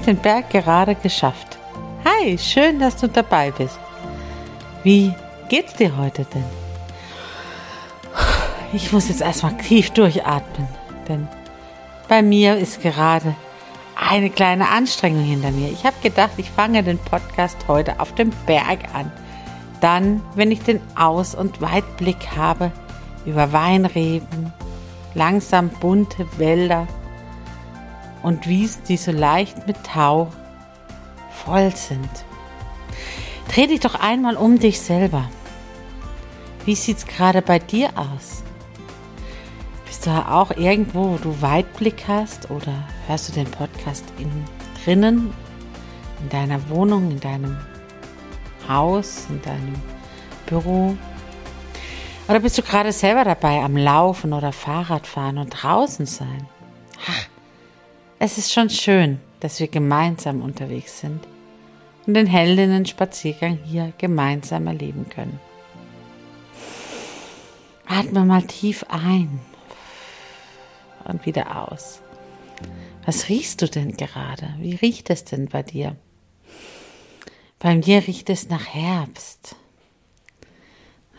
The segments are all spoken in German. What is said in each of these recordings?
Ich den Berg gerade geschafft. Hi, schön, dass du dabei bist. Wie geht's dir heute denn? Ich muss jetzt erstmal tief durchatmen, denn bei mir ist gerade eine kleine Anstrengung hinter mir. Ich habe gedacht, ich fange den Podcast heute auf dem Berg an. Dann, wenn ich den Aus- und Weitblick habe über Weinreben, langsam bunte Wälder, und Wiesen, die so leicht mit Tau voll sind. Dreh dich doch einmal um dich selber. Wie sieht's gerade bei dir aus? Bist du auch irgendwo, wo du Weitblick hast oder hörst du den Podcast innen drinnen, in deiner Wohnung, in deinem Haus, in deinem Büro? Oder bist du gerade selber dabei am Laufen oder Fahrradfahren und draußen sein? Es ist schon schön, dass wir gemeinsam unterwegs sind und den Heldinnen-Spaziergang hier gemeinsam erleben können. Atme mal tief ein und wieder aus. Was riechst du denn gerade? Wie riecht es denn bei dir? Bei mir riecht es nach Herbst.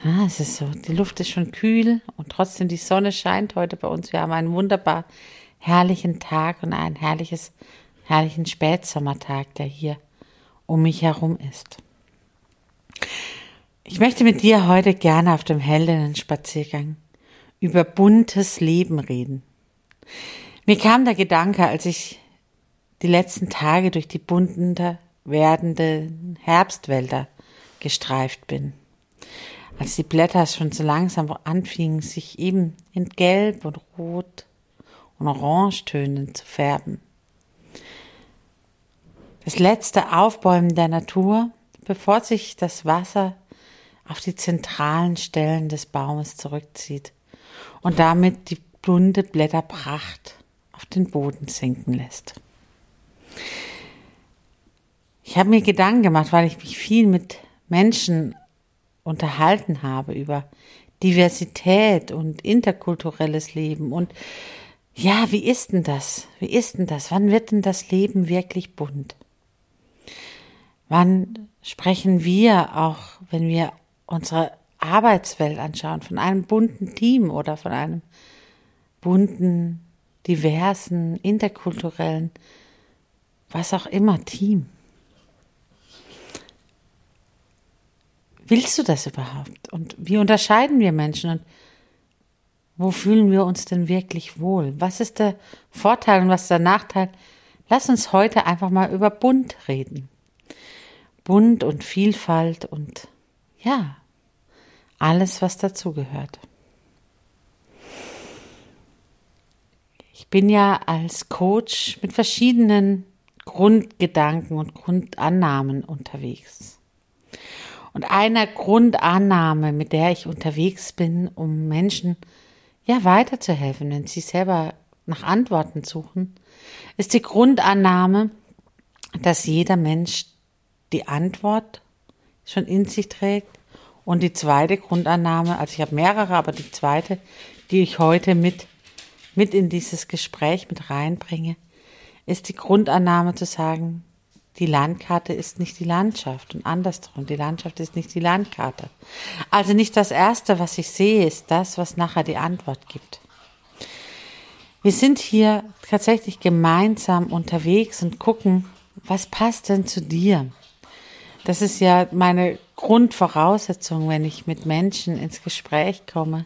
Ah, es ist so, die Luft ist schon kühl und trotzdem die Sonne scheint heute bei uns. Wir haben einen wunderbar herrlichen Tag und einen herrliches, herrlichen Spätsommertag, der hier um mich herum ist. Ich möchte mit dir heute gerne auf dem hellen Spaziergang über buntes Leben reden. Mir kam der Gedanke, als ich die letzten Tage durch die bunten werdenden Herbstwälder gestreift bin. Als die Blätter schon so langsam anfingen, sich eben in Gelb und Rot und Orangetönen zu färben. Das letzte Aufbäumen der Natur, bevor sich das Wasser auf die zentralen Stellen des Baumes zurückzieht und damit die bunte Blätterpracht auf den Boden sinken lässt. Ich habe mir Gedanken gemacht, weil ich mich viel mit Menschen unterhalten habe über Diversität und interkulturelles Leben und ja, wie ist denn das? Wie ist denn das? Wann wird denn das Leben wirklich bunt? Wann sprechen wir auch, wenn wir unsere Arbeitswelt anschauen, von einem bunten Team oder von einem bunten, diversen, interkulturellen, was auch immer Team? Willst du das überhaupt? Und wie unterscheiden wir Menschen? Und wo fühlen wir uns denn wirklich wohl? Was ist der Vorteil und was ist der Nachteil? Lass uns heute einfach mal über bunt reden. Bunt und Vielfalt und ja, alles, was dazugehört. Ich bin ja als Coach mit verschiedenen Grundgedanken und Grundannahmen unterwegs. Und eine Grundannahme, mit der ich unterwegs bin, um Menschen zu ja, weiterzuhelfen, wenn sie selber nach Antworten suchen, ist die Grundannahme, dass jeder Mensch die Antwort schon in sich trägt. Und die zweite Grundannahme, also ich habe mehrere, aber die zweite, die ich heute mit, mit in dieses Gespräch mit reinbringe, ist die Grundannahme zu sagen, die Landkarte ist nicht die Landschaft und andersrum, die Landschaft ist nicht die Landkarte. Also nicht das Erste, was ich sehe, ist das, was nachher die Antwort gibt. Wir sind hier tatsächlich gemeinsam unterwegs und gucken, was passt denn zu dir? Das ist ja meine Grundvoraussetzung, wenn ich mit Menschen ins Gespräch komme,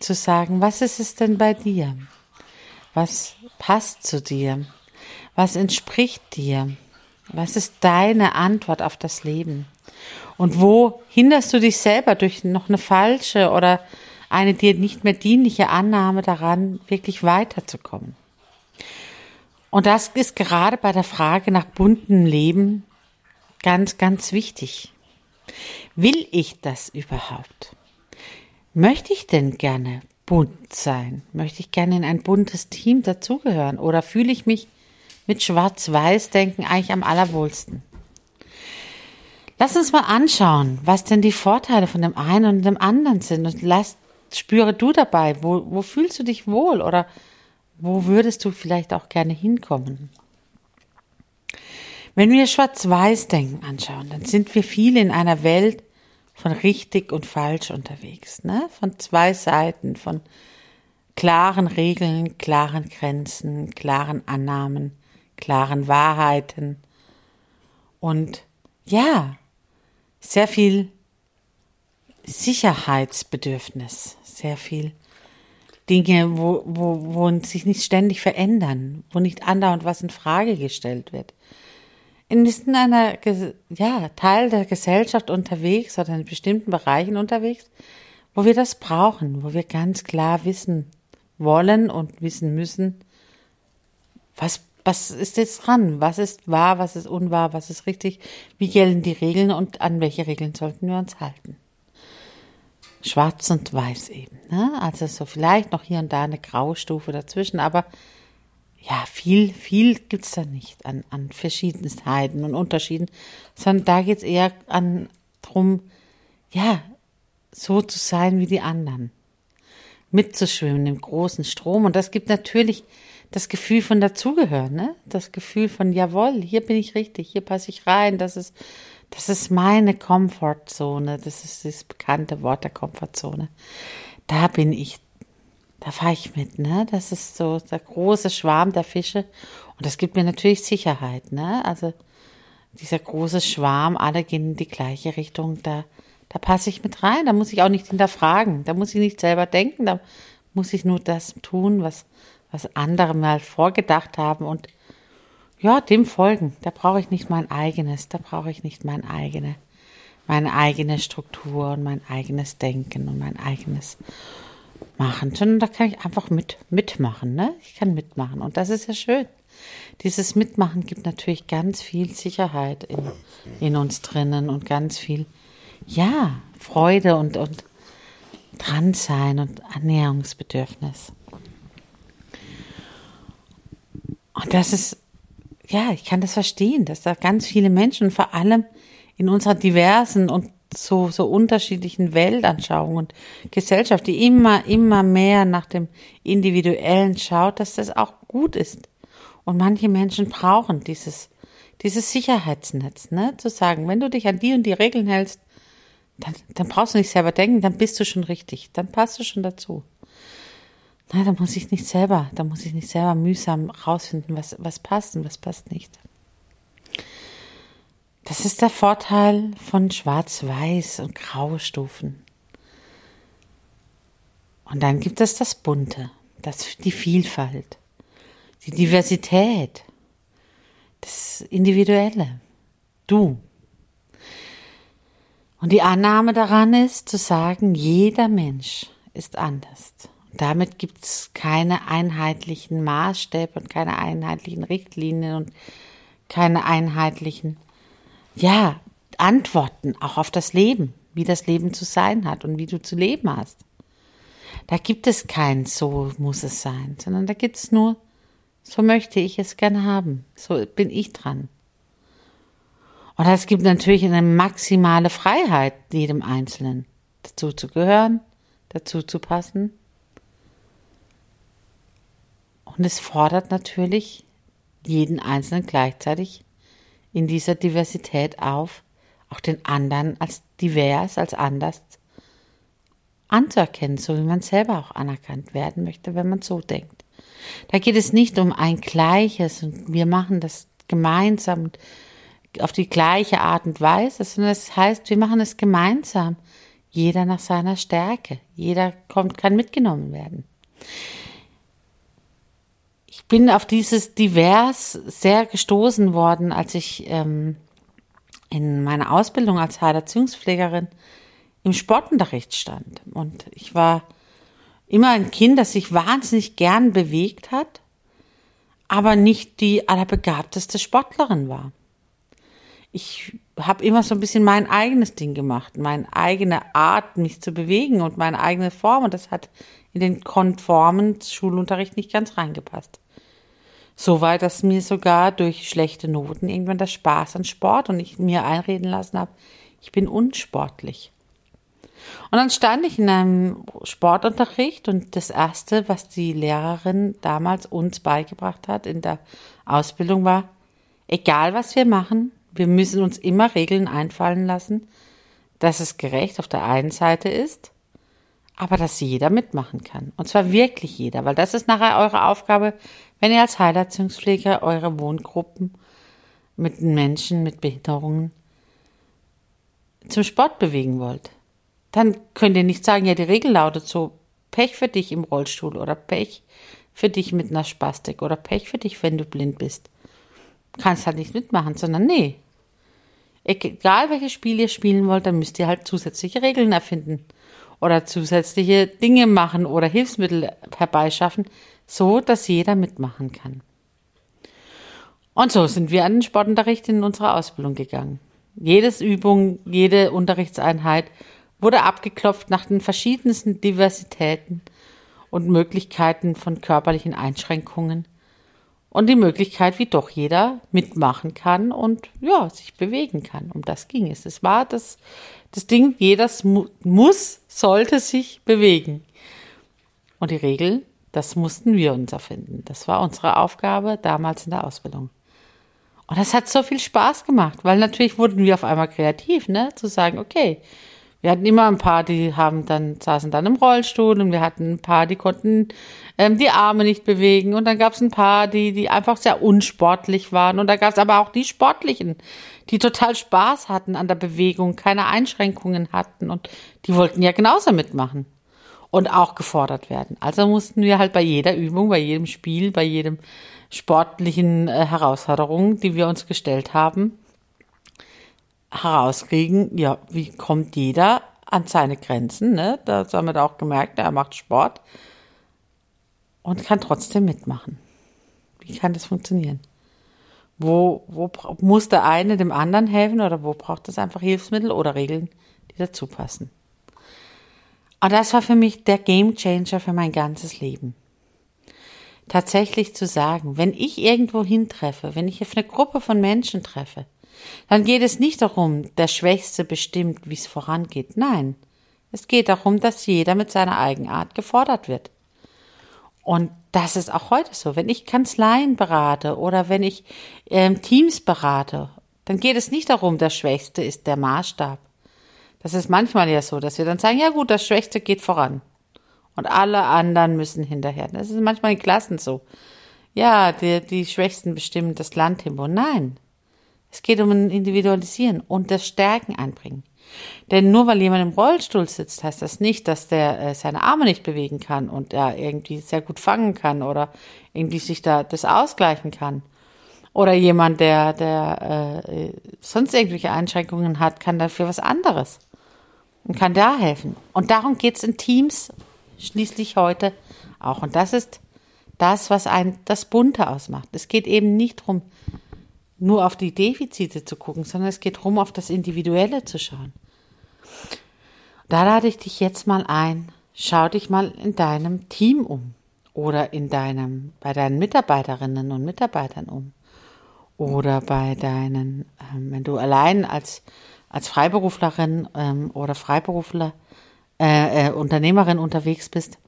zu sagen, was ist es denn bei dir? Was passt zu dir? Was entspricht dir? Was ist deine Antwort auf das Leben? Und wo hinderst du dich selber durch noch eine falsche oder eine dir nicht mehr dienliche Annahme daran, wirklich weiterzukommen? Und das ist gerade bei der Frage nach buntem Leben ganz, ganz wichtig. Will ich das überhaupt? Möchte ich denn gerne bunt sein? Möchte ich gerne in ein buntes Team dazugehören? Oder fühle ich mich mit Schwarz-Weiß-Denken eigentlich am allerwohlsten? Lass uns mal anschauen, was denn die Vorteile von dem einen und dem anderen sind und lass, spüre du dabei, wo, wo fühlst du dich wohl oder wo würdest du vielleicht auch gerne hinkommen? Wenn wir Schwarz-Weiß-Denken anschauen, dann sind wir viele in einer Welt von richtig und falsch unterwegs, ne? Von zwei Seiten, von klaren Regeln, klaren Grenzen, klaren Annahmen, klaren Wahrheiten und ja, sehr viel Sicherheitsbedürfnis, sehr viel Dinge, wo, wo, wo sich nicht ständig verändern, wo nicht andauernd was in Frage gestellt wird. In einer ja, Teil der Gesellschaft unterwegs oder in bestimmten Bereichen unterwegs, wo wir das brauchen, wo wir ganz klar wissen wollen und wissen müssen, was, was ist jetzt dran, was ist wahr, was ist unwahr, was ist richtig, wie gelten die Regeln und an welche Regeln sollten wir uns halten schwarz und weiß eben. Ne? Also so vielleicht noch hier und da eine Graustufe dazwischen, aber ja, viel, viel gibt's da nicht an, an Verschiedenheiten und Unterschieden, sondern da geht's eher an drum, ja, so zu sein wie die anderen. Mitzuschwimmen im großen Strom. Und das gibt natürlich das Gefühl von dazugehören, ne? Das Gefühl von, jawohl, hier bin ich richtig, hier passe ich rein, das ist das ist meine Komfortzone. Das ist das bekannte Wort der Komfortzone. Da bin ich, da fahre ich mit, ne? Das ist so der große Schwarm der Fische. Und das gibt mir natürlich Sicherheit, ne? Also dieser große Schwarm, alle gehen in die gleiche Richtung, da, da passe ich mit rein. Da muss ich auch nicht hinterfragen. Da muss ich nicht selber denken. Da muss ich nur das tun, was, was andere mal vorgedacht haben und ja, dem folgen. Da brauche ich nicht mein eigenes, da brauche ich nicht mein eigene, meine eigene Struktur und mein eigenes Denken und mein eigenes Machen, sondern da kann ich einfach mit, mitmachen, ne? Ich kann mitmachen und das ist ja schön. Dieses Mitmachen gibt natürlich ganz viel Sicherheit in, in uns drinnen und ganz viel, ja, Freude und, und dran sein und Annäherungsbedürfnis. Und das ist ja, ich kann das verstehen, dass da ganz viele Menschen, vor allem in unserer diversen und so, so unterschiedlichen Weltanschauungen und Gesellschaft, die immer, immer mehr nach dem Individuellen schaut, dass das auch gut ist. Und manche Menschen brauchen dieses, dieses Sicherheitsnetz, ne? Zu sagen, wenn du dich an die und die Regeln hältst, dann, dann brauchst du nicht selber denken, dann bist du schon richtig, dann passt du schon dazu. Na, da muss ich nicht selber, da muss ich nicht selber mühsam rausfinden, was, was passt und was passt nicht. Das ist der Vorteil von Schwarz-Weiß und Graustufen. Und dann gibt es das Bunte, das, die Vielfalt, die Diversität, das Individuelle, du. Und die Annahme daran ist zu sagen, jeder Mensch ist anders. Damit gibt es keine einheitlichen Maßstäbe und keine einheitlichen Richtlinien und keine einheitlichen, ja, Antworten auch auf das Leben, wie das Leben zu sein hat und wie du zu leben hast. Da gibt es kein so muss es sein, sondern da gibt es nur so möchte ich es gern haben, so bin ich dran. Und es gibt natürlich eine maximale Freiheit jedem Einzelnen, dazu zu gehören, dazu zu passen und es fordert natürlich jeden Einzelnen gleichzeitig in dieser Diversität auf, auch den anderen als divers, als anders anzuerkennen, so wie man selber auch anerkannt werden möchte, wenn man so denkt. Da geht es nicht um ein Gleiches und wir machen das gemeinsam auf die gleiche Art und Weise, sondern es heißt, wir machen es gemeinsam. Jeder nach seiner Stärke. Jeder kommt, kann mitgenommen werden. Ich bin auf dieses Divers sehr gestoßen worden, als ich ähm, in meiner Ausbildung als Heilerziehungspflegerin im Sportunterricht stand. Und ich war immer ein Kind, das sich wahnsinnig gern bewegt hat, aber nicht die allerbegabteste Sportlerin war. Ich habe immer so ein bisschen mein eigenes Ding gemacht, meine eigene Art, mich zu bewegen und meine eigene Form. Und das hat in den konformen Schulunterricht nicht ganz reingepasst. Soweit, dass mir sogar durch schlechte Noten irgendwann der Spaß an Sport und ich mir einreden lassen habe, ich bin unsportlich. Und dann stand ich in einem Sportunterricht und das erste, was die Lehrerin damals uns beigebracht hat in der Ausbildung war, egal was wir machen, wir müssen uns immer Regeln einfallen lassen, dass es gerecht auf der einen Seite ist, aber dass jeder mitmachen kann. Und zwar wirklich jeder, weil das ist nachher eure Aufgabe, wenn ihr als Heilerziehungspfleger eure Wohngruppen mit Menschen mit Behinderungen zum Sport bewegen wollt. Dann könnt ihr nicht sagen, ja, die Regel lautet so, Pech für dich im Rollstuhl oder Pech für dich mit einer Spastik oder Pech für dich, wenn du blind bist. Kannst halt nicht mitmachen, sondern nee. Egal welches Spiel ihr spielen wollt, dann müsst ihr halt zusätzliche Regeln erfinden oder zusätzliche Dinge machen oder Hilfsmittel herbeischaffen, so dass jeder mitmachen kann. Und so sind wir an den Sportunterricht in unserer Ausbildung gegangen. Jedes Übung, jede Unterrichtseinheit wurde abgeklopft nach den verschiedensten Diversitäten und Möglichkeiten von körperlichen Einschränkungen und die Möglichkeit, wie doch jeder mitmachen kann und ja, sich bewegen kann. Um das ging es. Es war das, das Ding, jeder muss, sollte sich bewegen. Und die Regeln, das mussten wir uns erfinden. Das war unsere Aufgabe damals in der Ausbildung. Und das hat so viel Spaß gemacht, weil natürlich wurden wir auf einmal kreativ, ne? Zu sagen, okay, wir hatten immer ein paar, die haben dann, saßen dann im Rollstuhl und wir hatten ein paar, die konnten ähm, die Arme nicht bewegen und dann gab es ein paar, die, die einfach sehr unsportlich waren und da gab es aber auch die Sportlichen, die total Spaß hatten an der Bewegung, keine Einschränkungen hatten und die wollten ja genauso mitmachen und auch gefordert werden. Also mussten wir halt bei jeder Übung, bei jedem Spiel, bei jedem sportlichen äh, Herausforderung, die wir uns gestellt haben, herauskriegen, ja, wie kommt jeder an seine Grenzen, ne? Das haben wir da auch gemerkt, er macht Sport und kann trotzdem mitmachen. Wie kann das funktionieren? Wo, wo muss der eine dem anderen helfen oder wo braucht es einfach Hilfsmittel oder Regeln, die dazu passen? Und das war für mich der Game Changer für mein ganzes Leben. Tatsächlich zu sagen, wenn ich irgendwo hintreffe, wenn ich auf eine Gruppe von Menschen treffe, dann geht es nicht darum, der Schwächste bestimmt, wie es vorangeht. Nein, es geht darum, dass jeder mit seiner Eigenart gefordert wird. Und das ist auch heute so. Wenn ich Kanzleien berate oder wenn ich ähm, Teams berate, dann geht es nicht darum, der Schwächste ist der Maßstab. Das ist manchmal ja so, dass wir dann sagen, ja gut, das Schwächste geht voran. Und alle anderen müssen hinterher. Das ist manchmal in Klassen so. Ja, die, die Schwächsten bestimmen das Landtempo. Nein, es geht um ein Individualisieren und das Stärken einbringen. Denn nur weil jemand im Rollstuhl sitzt, heißt das nicht, dass der äh, seine Arme nicht bewegen kann und er irgendwie sehr gut fangen kann oder irgendwie sich da das ausgleichen kann. Oder jemand, der, der äh, sonst irgendwelche Einschränkungen hat, kann dafür was anderes und kann da helfen. Und darum geht's in Teams schließlich heute auch. Und das ist das, was ein das Bunte ausmacht. Es geht eben nicht darum, nur auf die Defizite zu gucken, sondern es geht darum, auf das Individuelle zu schauen. Da lade ich dich jetzt mal ein, schau dich mal in deinem Team um oder in deinem, bei deinen Mitarbeiterinnen und Mitarbeitern um oder bei deinen, ähm, wenn du allein als, als Freiberuflerin ähm, oder Freiberufler, äh, äh, Unternehmerin unterwegs bist,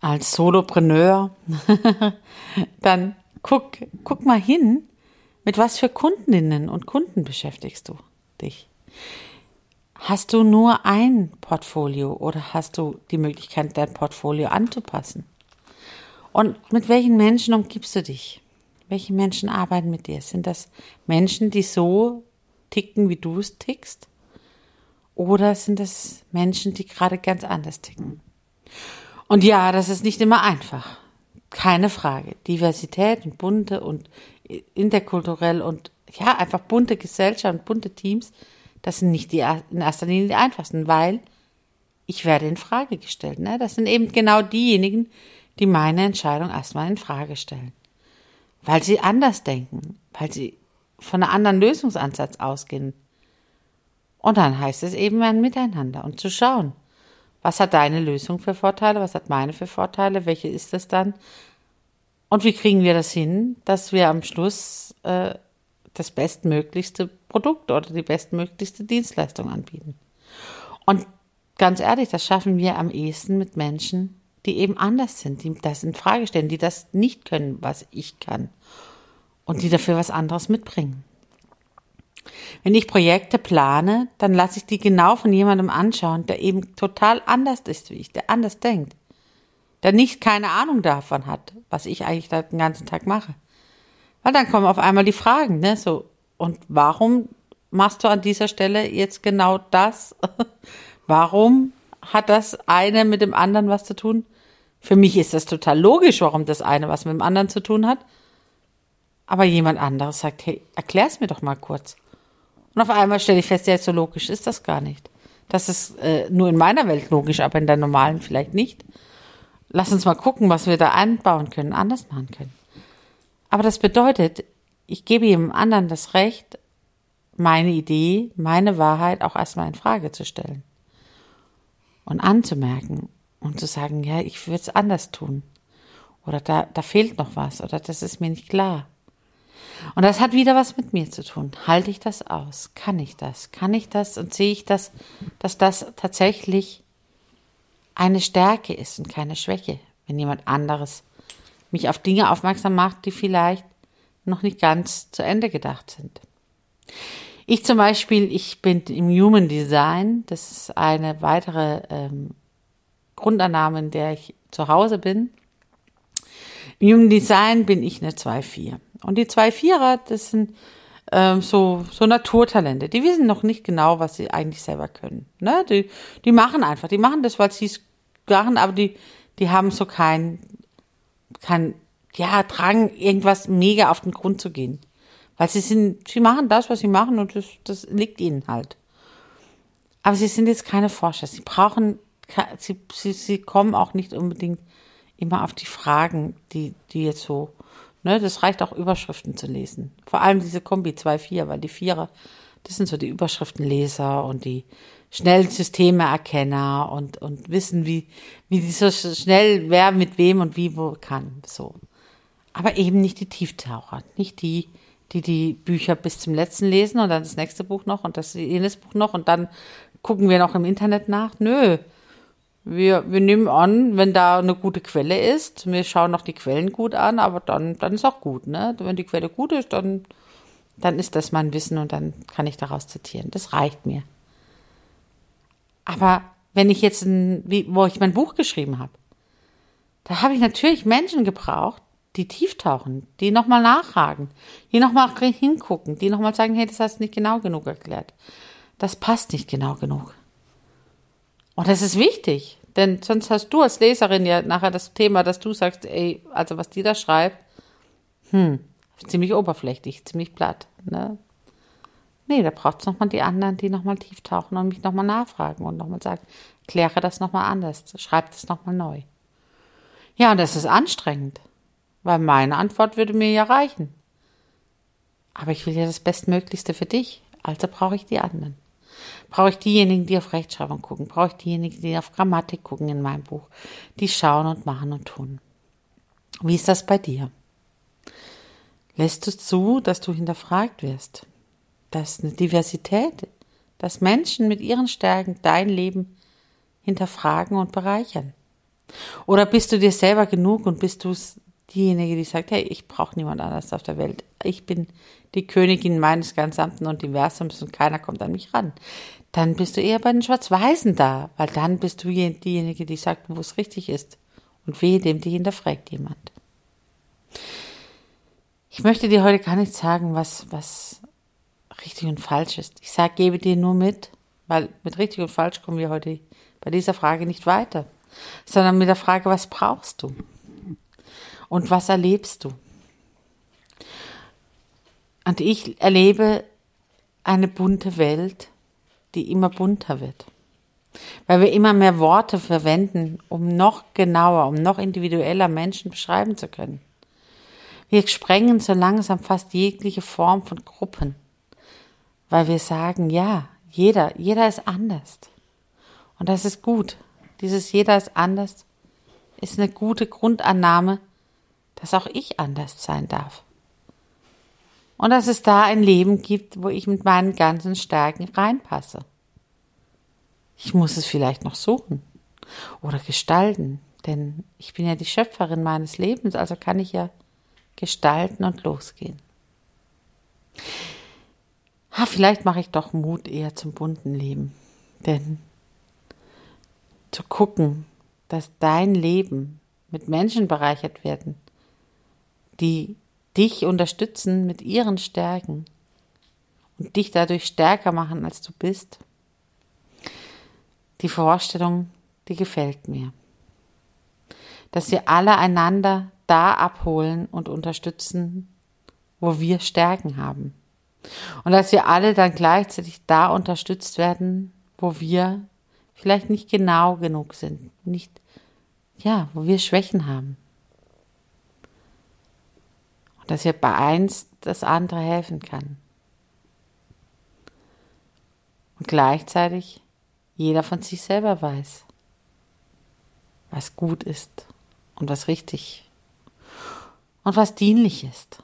als Solopreneur, dann guck, guck mal hin, Mit was für Kundinnen und Kunden beschäftigst du dich? Hast du nur ein Portfolio oder hast du die Möglichkeit, dein Portfolio anzupassen? Und mit welchen Menschen umgibst du dich? Welche Menschen arbeiten mit dir? Sind das Menschen, die so ticken, wie du es tickst? Oder sind das Menschen, die gerade ganz anders ticken? Und ja, das ist nicht immer einfach. Keine Frage. Diversität und bunte und interkulturell und ja, einfach bunte Gesellschaft und bunte Teams, das sind nicht die, in erster Linie die einfachsten, weil ich werde in Frage gestellt. Ne? Das sind eben genau diejenigen, die meine Entscheidung erstmal in Frage stellen. Weil sie anders denken, weil sie von einem anderen Lösungsansatz ausgehen. Und dann heißt es eben ein Miteinander und zu schauen, was hat deine Lösung für Vorteile, was hat meine für Vorteile, welche ist das dann? Und wie kriegen wir das hin, dass wir am Schluss äh, das bestmöglichste Produkt oder die bestmöglichste Dienstleistung anbieten? Und ganz ehrlich, das schaffen wir am ehesten mit Menschen, die eben anders sind, die das in Frage stellen, die das nicht können, was ich kann und die dafür was anderes mitbringen. Wenn ich Projekte plane, dann lasse ich die genau von jemandem anschauen, der eben total anders ist wie ich, der anders denkt, der nicht keine Ahnung davon hat, was ich eigentlich den ganzen Tag mache. Weil dann kommen auf einmal die Fragen, ne, so, und warum machst du an dieser Stelle jetzt genau das? warum hat das eine mit dem anderen was zu tun? Für mich ist das total logisch, warum das eine was mit dem anderen zu tun hat. Aber jemand anderes sagt, hey, erklär's mir doch mal kurz. Und auf einmal stelle ich fest, ja, so logisch ist das gar nicht. Das ist äh, nur in meiner Welt logisch, aber in der normalen vielleicht nicht. Lass uns mal gucken, was wir da einbauen können, anders machen können. Aber das bedeutet, ich gebe jedem anderen das Recht, meine Idee, meine Wahrheit auch erstmal in Frage zu stellen. Und anzumerken und zu sagen, ja, ich würde es anders tun. Oder da, da fehlt noch was oder das ist mir nicht klar. Und das hat wieder was mit mir zu tun. Halte ich das aus? Kann ich das? Kann ich das? Und sehe ich das, dass das tatsächlich eine Stärke ist und keine Schwäche, wenn jemand anderes mich auf Dinge aufmerksam macht, die vielleicht noch nicht ganz zu Ende gedacht sind. Ich zum Beispiel, ich bin im Human Design, das ist eine weitere ähm, Grundannahme, in der ich zu Hause bin. Im Human Design bin ich eine 2-4. Und die zwei Vierer, das sind ähm, so, so Naturtalente. Die wissen noch nicht genau, was sie eigentlich selber können. Ne? Die, die machen einfach, die machen das, weil sie es machen, aber die, die haben so kein, kein, ja, Drang, irgendwas mega auf den Grund zu gehen. Weil sie sind, sie machen das, was sie machen und das, das liegt ihnen halt. Aber sie sind jetzt keine Forscher. Sie brauchen, sie, sie, sie kommen auch nicht unbedingt immer auf die Fragen, die, die jetzt so Ne, das reicht auch Überschriften zu lesen. Vor allem diese Kombi 2-4, weil die Vierer, das sind so die Überschriftenleser und die schnell Systemeerkenner und, und wissen, wie, wie die so schnell wer mit wem und wie wo kann. So. Aber eben nicht die Tieftaucher, nicht die, die die Bücher bis zum letzten lesen und dann das nächste Buch noch und das jenes Buch noch und dann gucken wir noch im Internet nach. Nö, wir, wir nehmen an, wenn da eine gute Quelle ist, wir schauen noch die Quellen gut an, aber dann, dann ist auch gut, ne? Wenn die Quelle gut ist, dann, dann ist das mein Wissen und dann kann ich daraus zitieren. Das reicht mir. Aber wenn ich jetzt, ein, wie, wo ich mein Buch geschrieben habe, da habe ich natürlich Menschen gebraucht, die tief tauchen, die nochmal nachfragen, die nochmal hingucken, die nochmal sagen, hey, das hast du nicht genau genug erklärt. Das passt nicht genau genug. Und das ist wichtig, denn sonst hast du als Leserin ja nachher das Thema, dass du sagst, ey, also was die da schreibt, hm, ziemlich oberflächlich, ziemlich platt, ne? Nee, da braucht es nochmal die anderen, die nochmal tief tauchen und mich nochmal nachfragen und nochmal sagen, kläre das nochmal anders, schreib das nochmal neu. Ja, und das ist anstrengend, weil meine Antwort würde mir ja reichen. Aber ich will ja das Bestmöglichste für dich, also brauche ich die anderen. Brauche ich diejenigen, die auf Rechtschreibung gucken? Brauche ich diejenigen, die auf Grammatik gucken in meinem Buch? Die schauen und machen und tun. Wie ist das bei dir? Lässt du zu, dass du hinterfragt wirst? Dass eine Diversität, dass Menschen mit ihren Stärken dein Leben hinterfragen und bereichern? Oder bist du dir selber genug und bist du diejenige, die sagt, hey, ich brauche niemand anders auf der Welt. ich bin die Königin meines gesamten Universums und keiner kommt an mich ran. Dann bist du eher bei den Schwarz-Weißen da, weil dann bist du diejenige, die sagt, wo es richtig ist. Und wehe dem, die hinterfragt jemand. Ich möchte dir heute gar nicht sagen, was, was richtig und falsch ist. Ich sage, gebe dir nur mit, weil mit richtig und falsch kommen wir heute bei dieser Frage nicht weiter, sondern mit der Frage, was brauchst du? Und was erlebst du? Und ich erlebe eine bunte Welt, die immer bunter wird. Weil wir immer mehr Worte verwenden, um noch genauer, um noch individueller Menschen beschreiben zu können. Wir sprengen so langsam fast jegliche Form von Gruppen, weil wir sagen, ja, jeder, jeder ist anders. Und das ist gut. Dieses jeder ist anders ist eine gute Grundannahme, dass auch ich anders sein darf. Und dass es da ein Leben gibt, wo ich mit meinen ganzen Stärken reinpasse. Ich muss es vielleicht noch suchen oder gestalten, denn ich bin ja die Schöpferin meines Lebens, also kann ich ja gestalten und losgehen. Ha, vielleicht mache ich doch Mut eher zum bunten Leben, denn zu gucken, dass dein Leben mit Menschen bereichert werden, die dich unterstützen mit ihren Stärken und dich dadurch stärker machen, als du bist, die Vorstellung, die gefällt mir. Dass wir alle einander da abholen und unterstützen, wo wir Stärken haben. Und dass wir alle dann gleichzeitig da unterstützt werden, wo wir vielleicht nicht genau genug sind, nicht, ja, wo wir Schwächen haben. Dass wir bei eins das andere helfen kann. Und gleichzeitig jeder von sich selber weiß, was gut ist und was richtig und was dienlich ist.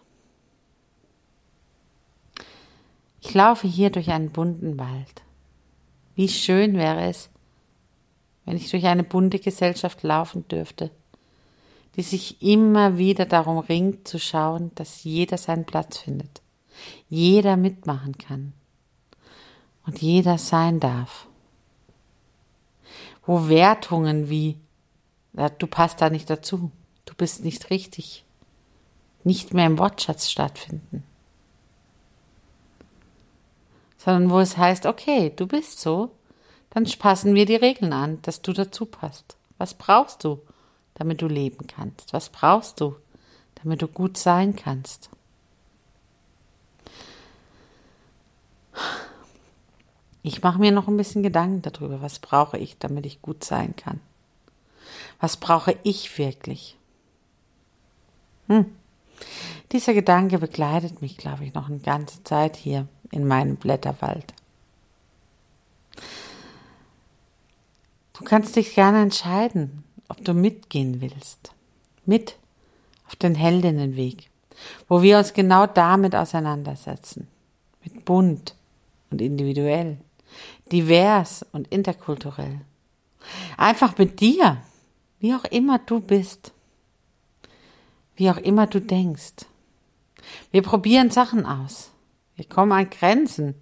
Ich laufe hier durch einen bunten Wald. Wie schön wäre es, wenn ich durch eine bunte Gesellschaft laufen dürfte, die sich immer wieder darum ringt zu schauen, dass jeder seinen Platz findet, jeder mitmachen kann und jeder sein darf wo Wertungen wie du passt da nicht dazu, du bist nicht richtig, nicht mehr im Wortschatz stattfinden. Sondern wo es heißt, okay, du bist so, dann passen wir die Regeln an, dass du dazu passt. Was brauchst du, damit du leben kannst? Was brauchst du, damit du gut sein kannst? Ich mache mir noch ein bisschen Gedanken darüber, was brauche ich, damit ich gut sein kann. Was brauche ich wirklich? Hm. Dieser Gedanke begleitet mich, glaube ich, noch eine ganze Zeit hier in meinem Blätterwald. Du kannst dich gerne entscheiden, ob du mitgehen willst. Mit auf den Heldinnenweg, wo wir uns genau damit auseinandersetzen. Mit bunt und individuell divers und interkulturell. Einfach mit dir, wie auch immer du bist, wie auch immer du denkst. Wir probieren Sachen aus. Wir kommen an Grenzen,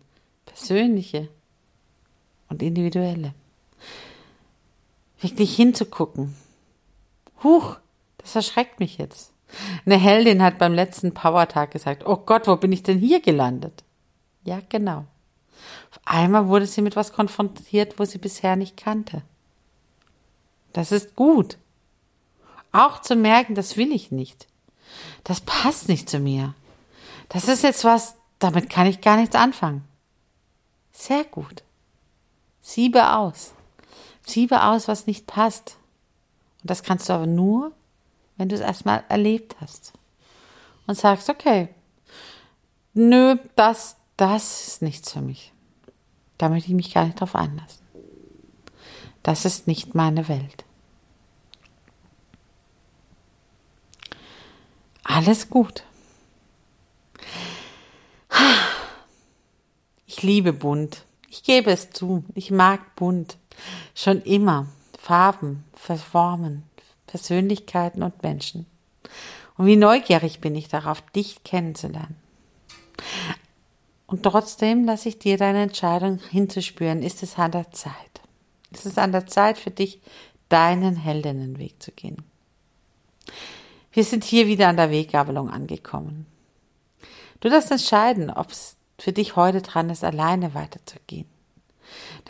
persönliche und individuelle. Wirklich hinzugucken. Huch, das erschreckt mich jetzt. Eine Heldin hat beim letzten Powertag gesagt, oh Gott, wo bin ich denn hier gelandet? Ja, genau. Auf einmal wurde sie mit was konfrontiert, wo sie bisher nicht kannte. Das ist gut. Auch zu merken, das will ich nicht. Das passt nicht zu mir. Das ist jetzt was, damit kann ich gar nichts anfangen. Sehr gut. Siebe aus. Siebe aus, was nicht passt. Und das kannst du aber nur, wenn du es erstmal erlebt hast. Und sagst, okay, nö, das, das ist nichts für mich. Da möchte ich mich gar nicht drauf einlassen. Das ist nicht meine Welt. Alles gut. Ich liebe bunt. Ich gebe es zu. Ich mag bunt. Schon immer. Farben, Formen, Persönlichkeiten und Menschen. Und wie neugierig bin ich darauf, dich kennenzulernen. Und trotzdem lasse ich dir deine Entscheidung hinzuspüren, ist es an der Zeit. Ist es an der Zeit für dich, deinen Heldinnenweg zu gehen. Wir sind hier wieder an der Weggabelung angekommen. Du darfst entscheiden, ob es für dich heute dran ist, alleine weiterzugehen.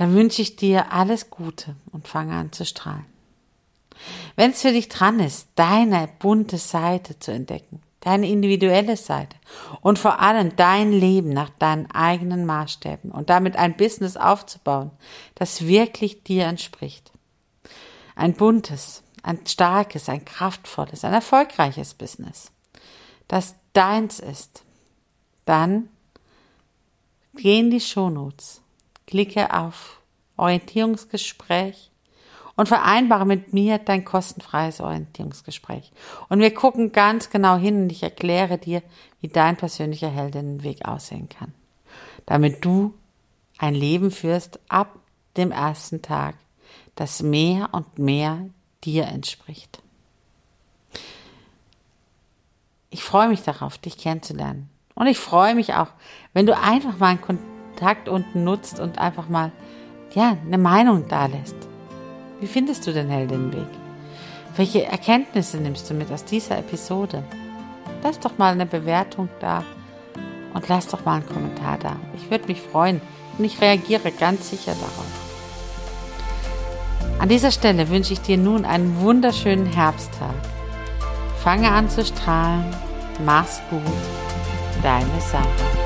Dann wünsche ich dir alles Gute und fange an zu strahlen. Wenn es für dich dran ist, deine bunte Seite zu entdecken, deine individuelle Seite und vor allem dein Leben nach deinen eigenen Maßstäben und damit ein Business aufzubauen, das wirklich dir entspricht. Ein buntes, ein starkes, ein kraftvolles, ein erfolgreiches Business, das deins ist. Dann geh in die Shownotes, klicke auf Orientierungsgespräch und vereinbare mit mir dein kostenfreies Orientierungsgespräch. Und wir gucken ganz genau hin und ich erkläre dir, wie dein persönlicher Heldinnenweg aussehen kann. Damit du ein Leben führst ab dem ersten Tag, das mehr und mehr dir entspricht. Ich freue mich darauf, dich kennenzulernen. Und ich freue mich auch, wenn du einfach mal einen Kontakt unten nutzt und einfach mal, ja, eine Meinung da lässt. Wie findest du den Heldinnenweg? Welche Erkenntnisse nimmst du mit aus dieser Episode? Lass doch mal eine Bewertung da und lass doch mal einen Kommentar da. Ich würde mich freuen und ich reagiere ganz sicher darauf. An dieser Stelle wünsche ich dir nun einen wunderschönen Herbsttag. Fange an zu strahlen. Mach's gut. Deine Sarah.